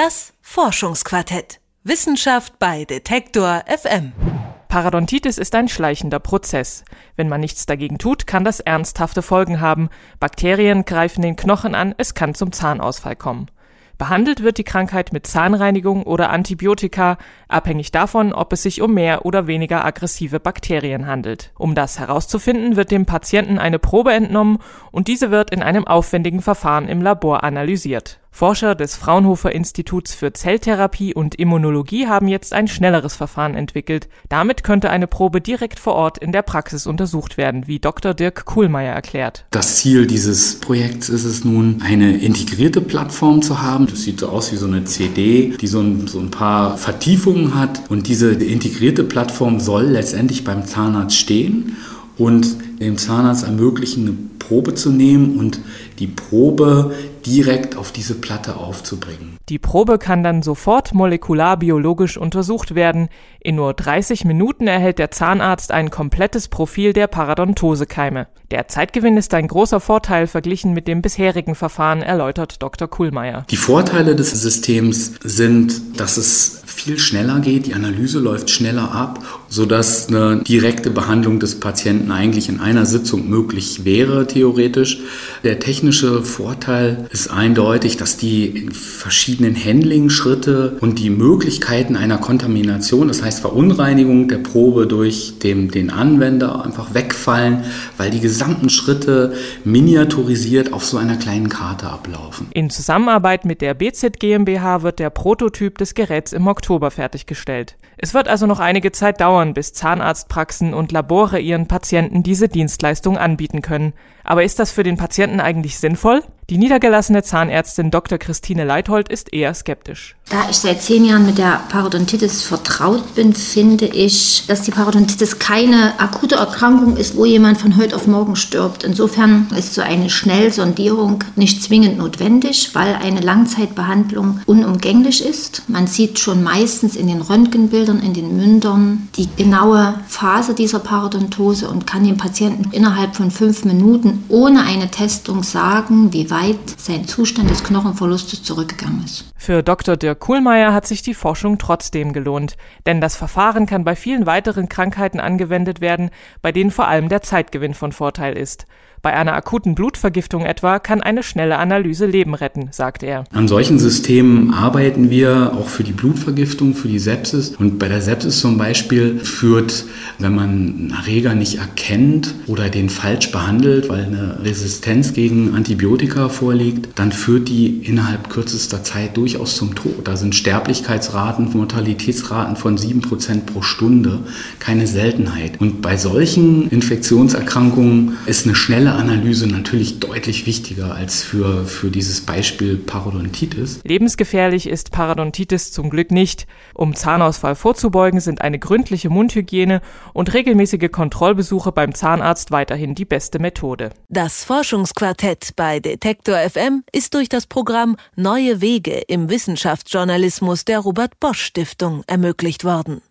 Das Forschungsquartett. Wissenschaft bei Detektor FM. Parodontitis ist ein schleichender Prozess. Wenn man nichts dagegen tut, kann das ernsthafte Folgen haben. Bakterien greifen den Knochen an, es kann zum Zahnausfall kommen. Behandelt wird die Krankheit mit Zahnreinigung oder Antibiotika, abhängig davon, ob es sich um mehr oder weniger aggressive Bakterien handelt. Um das herauszufinden, wird dem Patienten eine Probe entnommen und diese wird in einem aufwendigen Verfahren im Labor analysiert. Forscher des Fraunhofer Instituts für Zelltherapie und Immunologie haben jetzt ein schnelleres Verfahren entwickelt. Damit könnte eine Probe direkt vor Ort in der Praxis untersucht werden, wie Dr. Dirk Kuhlmeier erklärt. Das Ziel dieses Projekts ist es nun, eine integrierte Plattform zu haben. Das sieht so aus wie so eine CD, die so ein, so ein paar Vertiefungen hat. Und diese integrierte Plattform soll letztendlich beim Zahnarzt stehen und dem Zahnarzt ermöglichen, eine Probe zu nehmen und die Probe direkt auf diese Platte aufzubringen. Die Probe kann dann sofort molekularbiologisch untersucht werden. In nur 30 Minuten erhält der Zahnarzt ein komplettes Profil der Parodontosekeime. Der Zeitgewinn ist ein großer Vorteil verglichen mit dem bisherigen Verfahren, erläutert Dr. Kuhlmeier. Die Vorteile des Systems sind, dass es viel schneller geht, die Analyse läuft schneller ab, sodass eine direkte Behandlung des Patienten eigentlich in einer Sitzung möglich wäre, theoretisch. Der technische Vorteil ist eindeutig, dass die verschiedenen Handling-Schritte und die Möglichkeiten einer Kontamination, das heißt Verunreinigung der Probe durch den, den Anwender einfach wegfallen, weil die gesamten Schritte miniaturisiert auf so einer kleinen Karte ablaufen. In Zusammenarbeit mit der BZ GmbH wird der Prototyp des Geräts im Oktober Oktober fertiggestellt. Es wird also noch einige Zeit dauern, bis Zahnarztpraxen und Labore ihren Patienten diese Dienstleistung anbieten können. Aber ist das für den Patienten eigentlich sinnvoll? Die niedergelassene Zahnärztin Dr. Christine Leithold ist eher skeptisch. Da ich seit zehn Jahren mit der Parodontitis vertraut bin, finde ich, dass die Parodontitis keine akute Erkrankung ist, wo jemand von heute auf morgen stirbt. Insofern ist so eine Schnellsondierung nicht zwingend notwendig, weil eine Langzeitbehandlung unumgänglich ist. Man sieht schon meistens in den Röntgenbildern, in den Mündern die genaue Phase dieser Parodontose und kann dem Patienten innerhalb von fünf Minuten ohne eine Testung sagen, wie weit weit sein Zustand des Knochenverlustes zurückgegangen ist. Für Dr. Dirk Kuhlmeier hat sich die Forschung trotzdem gelohnt, denn das Verfahren kann bei vielen weiteren Krankheiten angewendet werden, bei denen vor allem der Zeitgewinn von Vorteil ist. Bei einer akuten Blutvergiftung etwa kann eine schnelle Analyse Leben retten, sagt er. An solchen Systemen arbeiten wir auch für die Blutvergiftung, für die Sepsis. Und bei der Sepsis zum Beispiel führt, wenn man einen Erreger nicht erkennt oder den falsch behandelt, weil eine Resistenz gegen Antibiotika vorliegt, dann führt die innerhalb kürzester Zeit durchaus zum Tod. Da sind Sterblichkeitsraten, Mortalitätsraten von 7% pro Stunde keine Seltenheit. Und bei solchen Infektionserkrankungen ist eine schnelle Analyse natürlich deutlich wichtiger als für, für dieses Beispiel Parodontitis. Lebensgefährlich ist Parodontitis zum Glück nicht. Um Zahnausfall vorzubeugen, sind eine gründliche Mundhygiene und regelmäßige Kontrollbesuche beim Zahnarzt weiterhin die beste Methode. Das Forschungsquartett bei Detektor FM ist durch das Programm Neue Wege im Wissenschaftsjournalismus der Robert Bosch Stiftung ermöglicht worden.